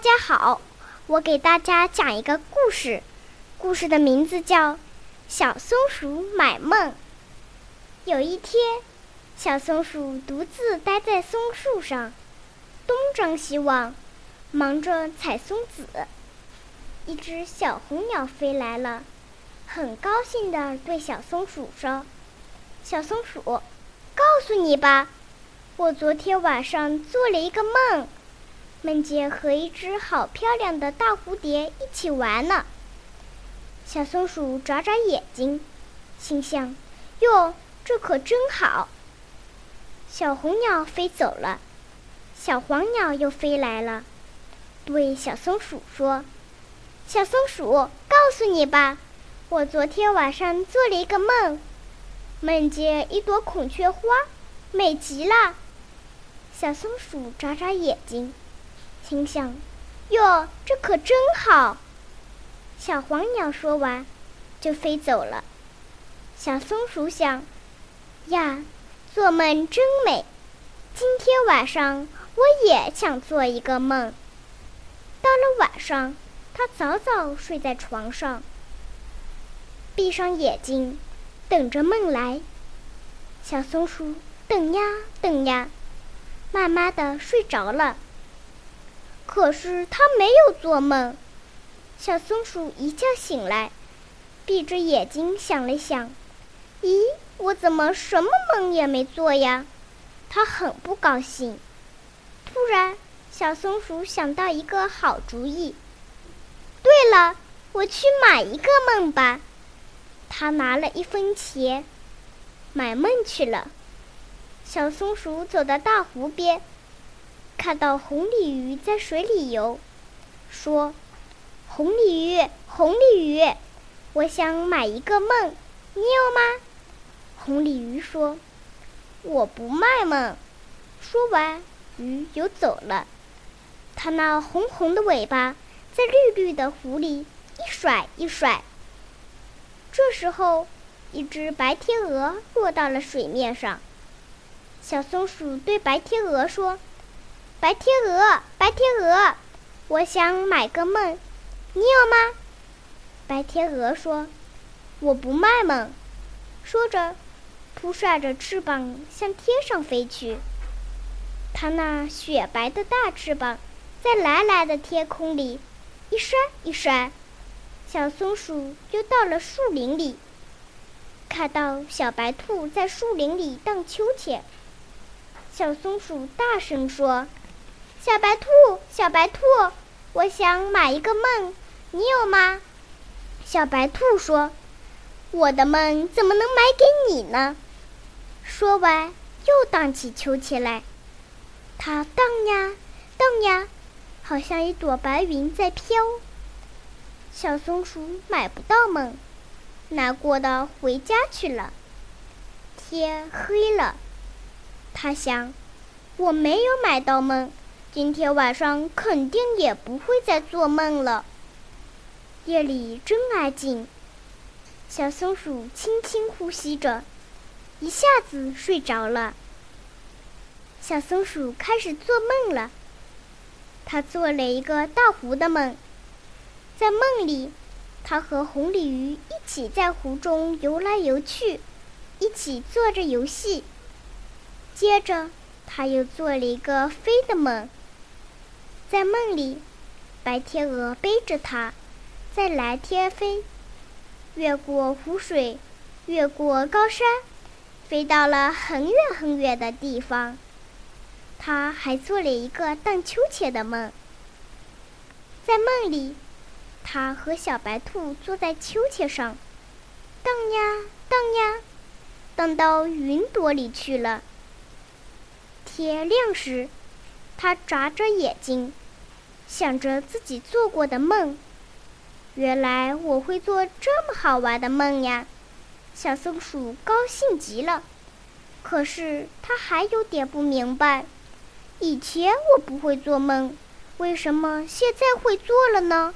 大家好，我给大家讲一个故事，故事的名字叫《小松鼠买梦》。有一天，小松鼠独自待在松树上，东张西望，忙着采松子。一只小红鸟飞来了，很高兴地对小松鼠说：“小松鼠，告诉你吧，我昨天晚上做了一个梦。”梦见和一只好漂亮的大蝴蝶一起玩呢。小松鼠眨眨眼睛，心想：“哟，这可真好。”小红鸟飞走了，小黄鸟又飞来了，对小松鼠说：“小松鼠，告诉你吧，我昨天晚上做了一个梦，梦见一朵孔雀花，美极了。”小松鼠眨眨眼睛。心想：“哟，这可真好。”小黄鸟说完，就飞走了。小松鼠想：“呀，做梦真美！今天晚上我也想做一个梦。”到了晚上，它早早睡在床上，闭上眼睛，等着梦来。小松鼠等呀等呀，慢慢的睡着了。可是他没有做梦。小松鼠一觉醒来，闭着眼睛想了想：“咦，我怎么什么梦也没做呀？”他很不高兴。突然，小松鼠想到一个好主意。对了，我去买一个梦吧。他拿了一分钱，买梦去了。小松鼠走到大湖边。看到红鲤鱼在水里游，说：“红鲤鱼，红鲤鱼，我想买一个梦，你有吗？”红鲤鱼说：“我不卖梦。”说完，鱼游走了。它那红红的尾巴在绿绿的湖里一甩一甩。这时候，一只白天鹅落到了水面上。小松鼠对白天鹅说。白天鹅，白天鹅，我想买个梦，你有吗？白天鹅说：“我不卖梦。”说着，扑扇着翅膀向天上飞去。它那雪白的大翅膀在蓝蓝的天空里一扇一扇。小松鼠又到了树林里，看到小白兔在树林里荡秋千。小松鼠大声说。小白兔，小白兔，我想买一个梦，你有吗？小白兔说：“我的梦怎么能买给你呢？”说完，又荡起秋千来。它荡呀荡呀，好像一朵白云在飘。小松鼠买不到梦，难过的回家去了。天黑了，他想：“我没有买到梦。”今天晚上肯定也不会再做梦了。夜里真安静，小松鼠轻轻呼吸着，一下子睡着了。小松鼠开始做梦了。它做了一个大湖的梦，在梦里，它和红鲤鱼一起在湖中游来游去，一起做着游戏。接着，它又做了一个飞的梦。在梦里，白天鹅背着它，在蓝天飞，越过湖水，越过高山，飞到了很远很远的地方。它还做了一个荡秋千的梦。在梦里，它和小白兔坐在秋千上，荡呀荡呀，荡到云朵里去了。天亮时，它眨着眼睛。想着自己做过的梦，原来我会做这么好玩的梦呀！小松鼠高兴极了。可是它还有点不明白：以前我不会做梦，为什么现在会做了呢？